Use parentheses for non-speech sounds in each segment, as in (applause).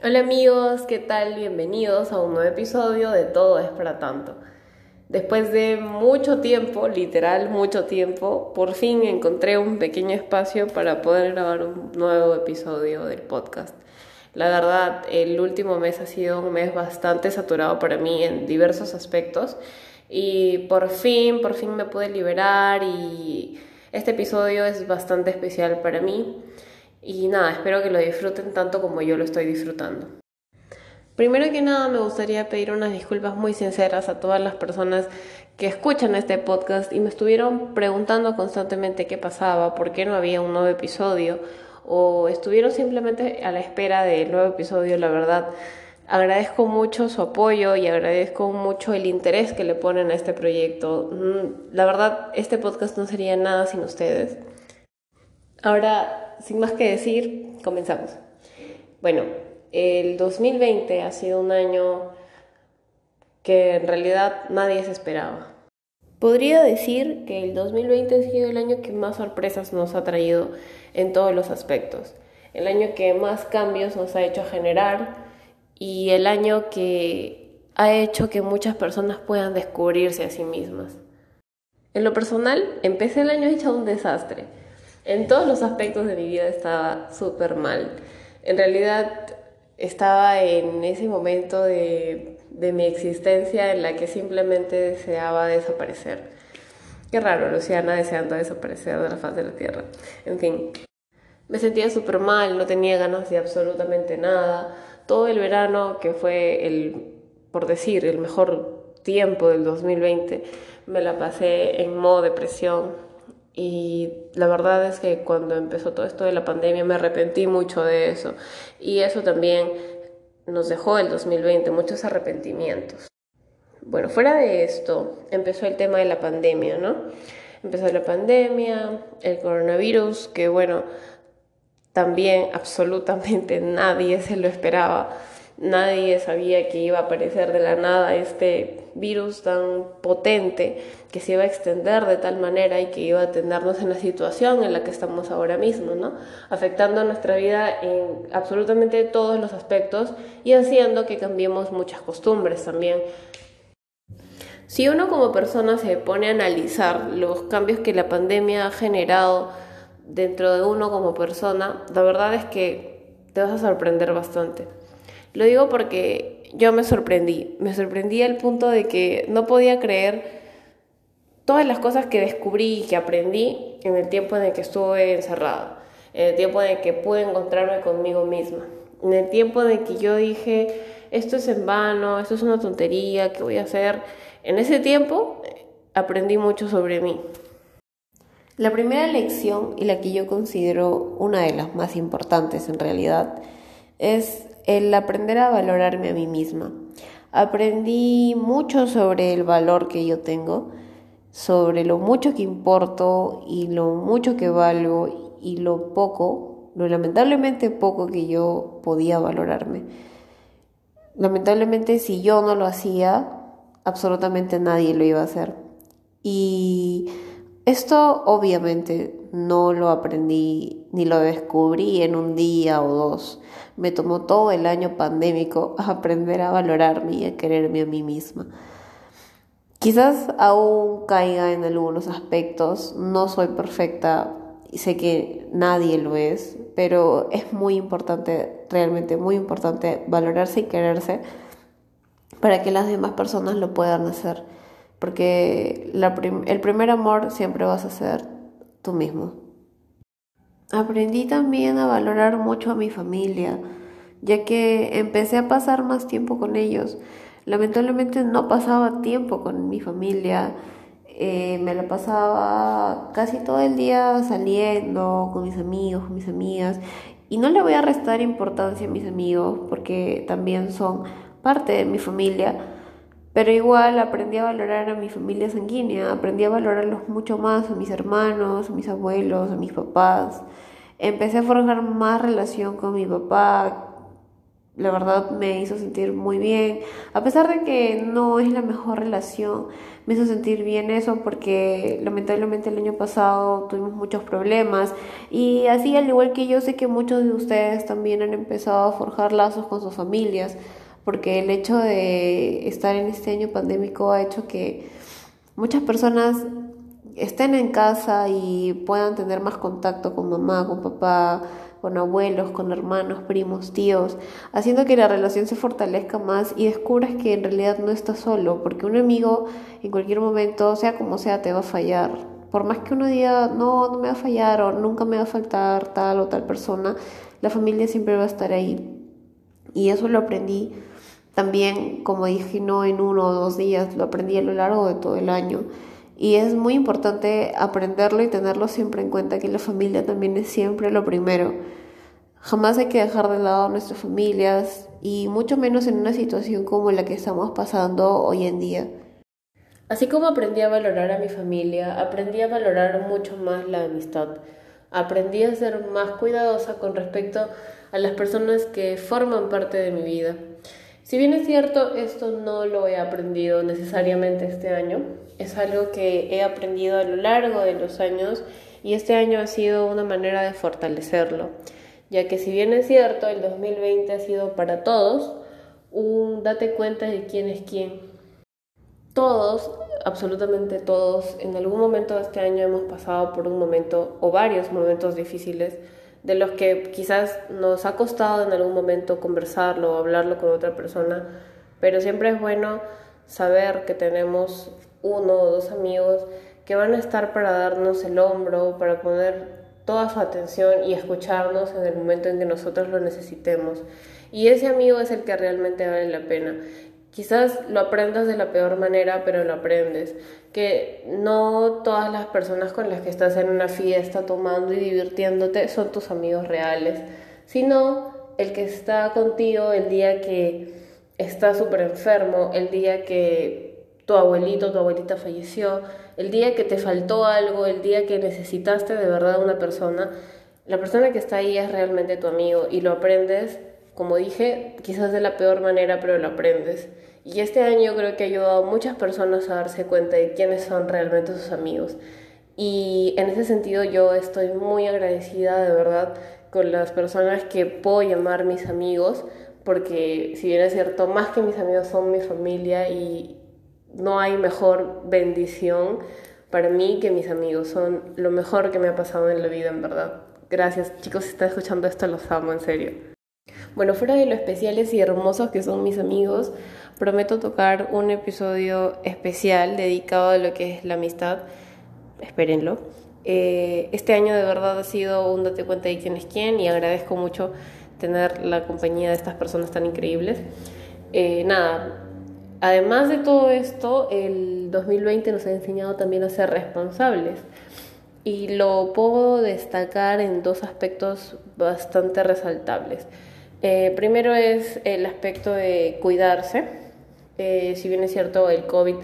Hola amigos, ¿qué tal? Bienvenidos a un nuevo episodio de Todo es para tanto. Después de mucho tiempo, literal mucho tiempo, por fin encontré un pequeño espacio para poder grabar un nuevo episodio del podcast. La verdad, el último mes ha sido un mes bastante saturado para mí en diversos aspectos y por fin, por fin me pude liberar y este episodio es bastante especial para mí. Y nada, espero que lo disfruten tanto como yo lo estoy disfrutando. Primero que nada me gustaría pedir unas disculpas muy sinceras a todas las personas que escuchan este podcast y me estuvieron preguntando constantemente qué pasaba, por qué no había un nuevo episodio o estuvieron simplemente a la espera del nuevo episodio, la verdad. Agradezco mucho su apoyo y agradezco mucho el interés que le ponen a este proyecto. Mm, la verdad, este podcast no sería nada sin ustedes. Ahora, sin más que decir, comenzamos. Bueno, el 2020 ha sido un año que en realidad nadie se esperaba. Podría decir que el 2020 ha sido el año que más sorpresas nos ha traído en todos los aspectos, el año que más cambios nos ha hecho generar y el año que ha hecho que muchas personas puedan descubrirse a sí mismas. En lo personal, empecé el año hecho un desastre en todos los aspectos de mi vida estaba súper mal. En realidad estaba en ese momento de, mi existencia en la que simplemente deseaba desaparecer. Qué raro, Luciana deseando desaparecer de la faz de la tierra. En fin, me sentía súper mal, no tenía ganas de absolutamente nada. Todo el verano, que fue el, por decir, el mejor tiempo del 2020, me la pasé en modo depresión, y la verdad es que cuando empezó todo esto de la pandemia me arrepentí mucho de eso. Y eso también nos dejó el 2020 muchos arrepentimientos. Bueno, fuera de esto, empezó el tema de la pandemia, ¿no? Empezó la pandemia, el coronavirus, que bueno, también absolutamente (laughs) nadie se lo esperaba. Nadie sabía que iba a aparecer de la nada este virus tan potente que se iba a extender de tal manera y que iba a tenernos en la situación en la que estamos ahora mismo, ¿no? Afectando nuestra vida en absolutamente todos los aspectos y haciendo que cambiemos muchas costumbres también. Si uno como persona se pone a analizar los cambios que la pandemia ha generado dentro de uno como persona, la verdad es que te vas a sorprender bastante. Lo digo porque yo me sorprendí, me sorprendí al punto de que no podía creer todas las cosas que descubrí y que aprendí en el tiempo en el que estuve encerrada, en el tiempo en el que pude encontrarme conmigo misma, en el tiempo en el que yo dije, esto es en vano, esto es una tontería, ¿qué voy a hacer? En ese tiempo aprendí mucho sobre mí. La primera lección y la que yo considero una de las más importantes en realidad es el aprender a valorarme a mí misma. Aprendí mucho sobre el valor que yo tengo, sobre lo mucho que importo y lo mucho que valgo y lo poco, lo lamentablemente poco que yo podía valorarme. Lamentablemente si yo no lo hacía, absolutamente nadie lo iba a hacer. Y esto obviamente no lo aprendí ni lo descubrí en un día o dos. Me tomó todo el año pandémico (laughs) aprender a valorarme y a quererme a mí misma. Quizás aún caiga en algunos aspectos, no soy perfecta y sé que nadie lo es, pero es muy importante, realmente muy importante valorarse y quererse para que las demás personas lo puedan hacer. Porque el primer amor siempre vas a ser tú mismo. Aprendí también a valorar mucho a mi familia, ya que empecé a pasar más tiempo con ellos. Lamentablemente no pasaba tiempo con mi familia, eh, me la pasaba casi todo el día saliendo con mis amigos, con mis amigas, y no le voy a restar importancia a mis amigos porque también son parte de mi familia, pero igual aprendí a valorar a mi familia sanguínea, aprendí a valorarlos mucho más, a mis hermanos, a mis abuelos, a mis papás. Empecé a forjar más relación con mi papá, la verdad me hizo sentir muy bien. A pesar de que no es la mejor relación, me hizo sentir bien eso porque lamentablemente el año pasado tuvimos muchos problemas y así al igual que yo sé que muchos de ustedes también han empezado a forjar lazos con sus familias porque el hecho de estar en este año pandémico ha hecho que muchas personas estén en casa y puedan tener más contacto con mamá, con papá, con abuelos, con hermanos, primos, tíos, haciendo que la relación se fortalezca más y descubras que en realidad no estás solo, porque un amigo en cualquier momento, sea como sea, te va a fallar. Por más que uno diga, no, no me va a fallar o nunca me va a faltar tal o tal persona, la familia siempre va a estar ahí. Y eso lo aprendí también, como dije, no en uno o dos días, lo aprendí a lo largo de todo el año. Y es muy importante aprenderlo y tenerlo siempre en cuenta que la familia también es siempre lo primero. Jamás hay que dejar de lado a nuestras familias y mucho menos en una situación como la que estamos pasando hoy en día. Así como aprendí a valorar a mi familia, aprendí a valorar mucho más la amistad. Aprendí a ser más cuidadosa con respecto a las personas que forman parte de mi vida. Si bien es cierto, esto no lo he aprendido necesariamente este año, es algo que he aprendido a lo largo de los años y este año ha sido una manera de fortalecerlo, ya que si bien es cierto, el 2020 ha sido para todos un date cuenta de quién es quién. Todos, absolutamente todos, en algún momento de este año hemos pasado por un momento o varios momentos difíciles de los que quizás nos ha costado en algún momento conversarlo o hablarlo con otra persona, pero siempre es bueno saber que tenemos uno o dos amigos que van a estar para darnos el hombro, para poner toda su atención y escucharnos en el momento en que nosotros lo necesitemos. Y ese amigo es el que realmente vale la pena. Quizás lo aprendas de la peor manera, pero lo aprendes. Que no todas las personas con las que estás en una fiesta tomando y divirtiéndote son tus amigos reales, sino el que está contigo el día que estás súper enfermo, el día que tu abuelito, tu abuelita falleció, el día que te faltó algo, el día que necesitaste de verdad una persona. La persona que está ahí es realmente tu amigo y lo aprendes como dije, quizás de la peor manera, pero lo aprendes. Y este año creo que ha ayudado a muchas personas a darse cuenta de quiénes son realmente sus amigos. Y en ese sentido yo estoy muy agradecida de verdad con las personas que puedo llamar mis amigos, porque si bien es cierto, más que mis amigos son mi familia y no hay mejor bendición para mí que mis amigos. Son lo mejor que me ha pasado en la vida, en verdad. Gracias, chicos, si están escuchando esto, los amo, en serio. Bueno, fuera de lo especiales y hermosos que son mis amigos, prometo tocar un episodio especial dedicado a lo que es la amistad. Espérenlo. Eh, este año de verdad ha sido un date cuenta de quién es quién y agradezco mucho tener la compañía de estas personas tan increíbles. Eh, nada, además de todo esto, el 2020 nos ha enseñado también a ser responsables y lo puedo destacar en dos aspectos bastante resaltables. Eh, primero es el aspecto de cuidarse. Eh, si bien es cierto, el COVID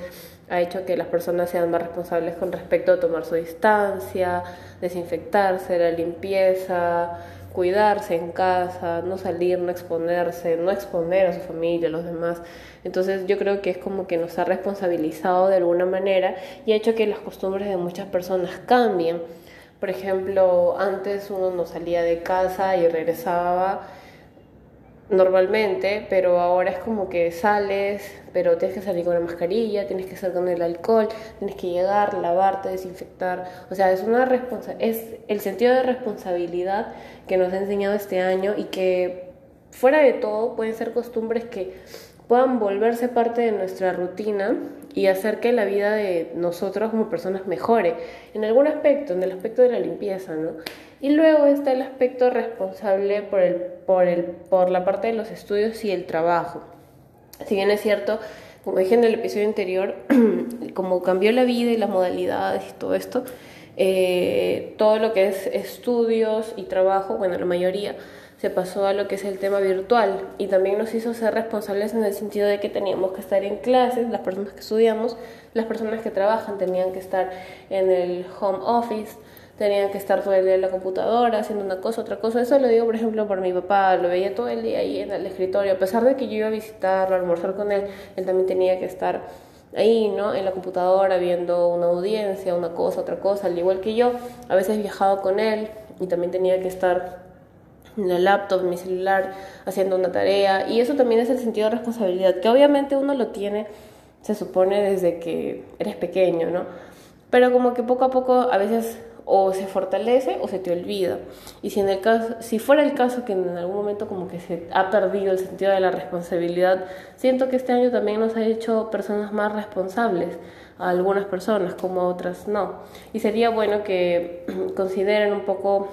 ha hecho que las personas sean más responsables con respecto a tomar su distancia, desinfectarse, la limpieza, cuidarse en casa, no salir, no exponerse, no exponer a su familia, a los demás. Entonces yo creo que es como que nos ha responsabilizado de alguna manera y ha hecho que las costumbres de muchas personas cambien. Por ejemplo, antes uno no salía de casa y regresaba normalmente, pero ahora es como que sales, pero tienes que salir con la mascarilla, tienes que salir con el alcohol, tienes que llegar, lavarte, desinfectar. O sea, es una responsa es el sentido de responsabilidad que nos ha enseñado este año y que fuera de todo pueden ser costumbres que puedan volverse parte de nuestra rutina y hacer que la vida de nosotros como personas mejore en algún aspecto, en el aspecto de la limpieza, ¿no? Y luego está el aspecto responsable por, el, por, el, por la parte de los estudios y el trabajo. Si bien es cierto, como dije en el episodio anterior, (clears throat) como cambió la vida y las modalidades y todo esto, eh, todo lo que es estudios y trabajo, bueno, la mayoría se pasó a lo que es el tema virtual y también nos hizo ser responsables en el sentido de que teníamos que estar en clases, las personas que estudiamos, las personas que trabajan tenían que estar en el home office, tenía que estar todo el día en la computadora haciendo una cosa, otra cosa. Eso lo digo, por ejemplo, por mi papá, lo veía todo el día ahí en el escritorio, a pesar de que yo iba a visitarlo, a almorzar con él, él también tenía que estar ahí, ¿no? En la computadora viendo una audiencia, una cosa, otra cosa, al igual que yo. A veces viajaba con él y también tenía que estar la laptop, mi celular, haciendo una tarea. Y eso también es el sentido de responsabilidad, que obviamente uno lo tiene, se supone, desde que eres pequeño, ¿no? Pero como que poco a poco a veces o se fortalece o se te olvida. Y si, en el caso, si fuera el caso que en algún momento como que se ha perdido el sentido de la responsabilidad, siento que este año también nos ha hecho personas más responsables, a algunas personas como a otras no. Y sería bueno que (clears throat) consideren un poco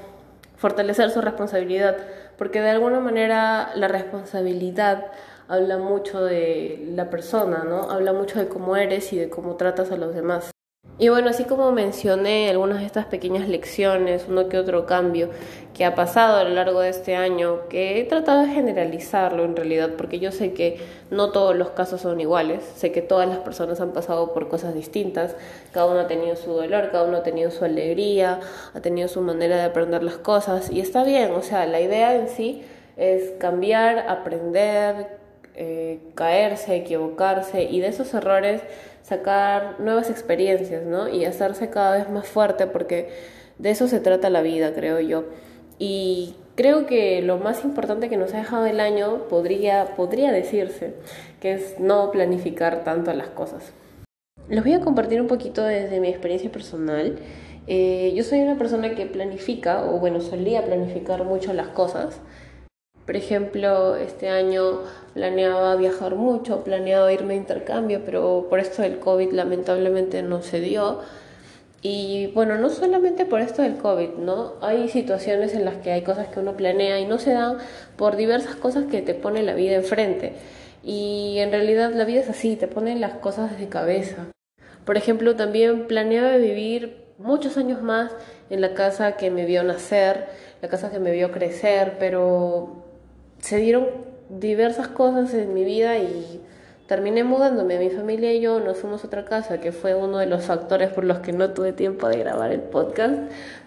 fortalecer su responsabilidad, porque de alguna manera la responsabilidad habla mucho de la persona, ¿no? Habla mucho de cómo eres y de cómo tratas a los demás. Y bueno, así como mencioné algunas de estas pequeñas lecciones, uno que otro cambio que ha pasado a lo largo de este año, que he tratado de generalizarlo en realidad, porque yo sé que no todos los casos son iguales, sé que todas las personas han pasado por cosas distintas, cada uno ha tenido su dolor, cada uno ha tenido su alegría, ha tenido su manera de aprender las cosas, y está bien, o sea, la idea en sí es cambiar, aprender, eh, caerse, equivocarse, y de esos errores sacar nuevas experiencias, ¿no? Y hacerse cada vez más fuerte porque de eso se trata la vida, creo yo. Y creo que lo más importante que nos ha dejado el año podría, podría decirse que es no planificar tanto las cosas. Les voy a compartir un poquito desde mi experiencia personal. Eh, yo soy una persona que planifica, o bueno, solía planificar mucho las cosas. Por ejemplo, este año planeaba viajar mucho, planeaba irme a intercambio, pero por esto del COVID lamentablemente no se dio. Y bueno, no solamente por esto del COVID, ¿no? Hay situaciones en las que hay cosas que uno planea y no se dan por diversas cosas que te pone la vida enfrente. Y en realidad la vida es así, te ponen las cosas de cabeza. Por ejemplo, también planeaba vivir muchos años más en la casa que me vio nacer, la casa que me vio crecer, pero se dieron diversas cosas en mi vida y terminé mudándome. Mi familia y yo nos fuimos a otra casa, que fue uno de los factores por los que no tuve tiempo de grabar el podcast,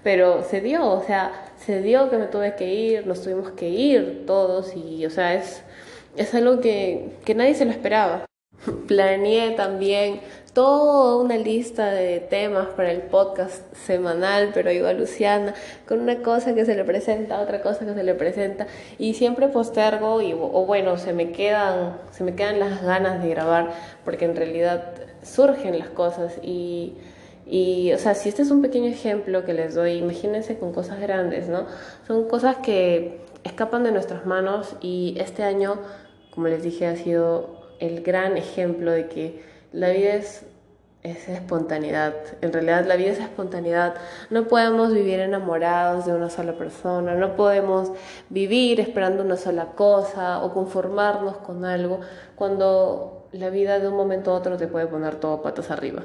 pero se dio, o sea, se dio que me tuve que ir, nos tuvimos que ir todos y, o sea, es, es algo que, que nadie se lo esperaba. (laughs) Planeé también toda una lista de temas para el podcast semanal, pero igual Luciana, con una cosa que se le presenta, otra cosa que se le presenta, y siempre postergo, y, o bueno, se me, quedan, se me quedan las ganas de grabar, porque en realidad surgen las cosas y... Y, o sea, si este es un pequeño ejemplo que les doy, imagínense con cosas grandes, ¿no? Son cosas que escapan de nuestras manos y este año, como les dije, ha sido el gran ejemplo de que la vida es, es espontaneidad. En realidad la vida es espontaneidad. No podemos vivir enamorados de una sola persona, no podemos vivir esperando una sola cosa o conformarnos con algo cuando la vida de un momento a otro te puede poner todo patas arriba.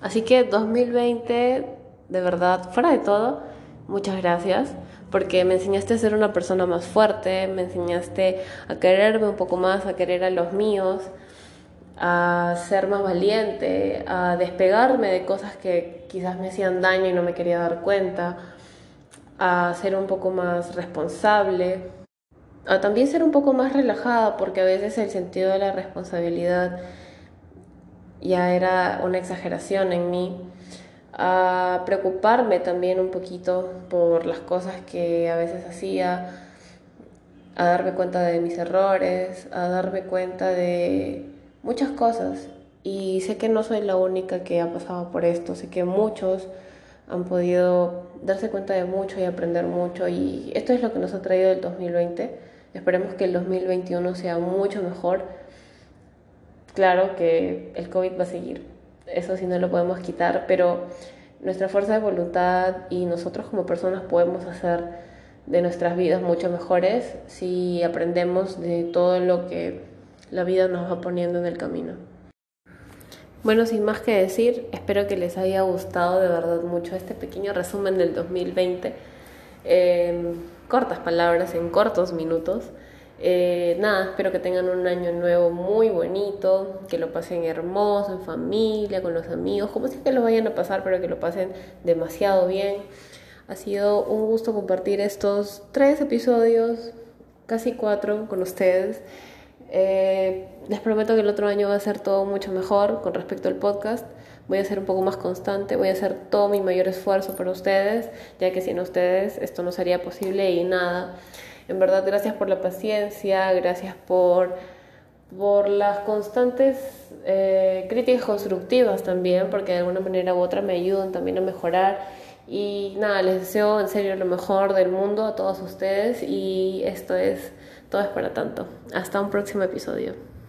Así que 2020, de verdad, fuera de todo, muchas gracias porque me enseñaste a ser una persona más fuerte, me enseñaste a quererme un poco más, a querer a los míos, a ser más valiente, a despegarme de cosas que quizás me hacían daño y no me quería dar cuenta, a ser un poco más responsable, a también ser un poco más relajada, porque a veces el sentido de la responsabilidad ya era una exageración en mí, a preocuparme también un poquito por las cosas que a veces hacía, a darme cuenta de mis errores, a darme cuenta de muchas cosas y sé que no soy la única que ha pasado por esto, sé que muchos han podido darse cuenta de mucho y aprender mucho y esto es lo que nos ha traído el 2020. Esperemos que el 2021 sea mucho mejor. Claro que el COVID va a seguir, eso sí no lo podemos quitar, pero nuestra fuerza de voluntad y nosotros como personas podemos hacer de nuestras vidas mucho mejores si aprendemos de todo lo que la vida nos va poniendo en el camino. Bueno, sin más que decir, espero que les haya gustado de verdad mucho este pequeño resumen del 2020. cortas palabras, en cortos minutos. Eh, nada, espero que tengan un año nuevo muy bonito, que lo pasen hermoso, en familia, con los amigos, como si que lo vayan a pasar, pero que lo pasen demasiado bien. Ha sido un gusto compartir estos tres episodios, casi cuatro, con ustedes. Eh, les prometo que el otro año va a ser todo mucho mejor con respecto al podcast. Voy a ser un poco más constante, voy a hacer todo mi mayor esfuerzo para ustedes, ya que sin ustedes esto no sería posible y nada. En verdad, gracias por la paciencia, gracias por, por las constantes eh, críticas constructivas también, porque de alguna manera u otra me ayudan también a mejorar. Y nada, les deseo en serio lo mejor del mundo a todos ustedes y esto es, todo es para tanto. Hasta un próximo episodio.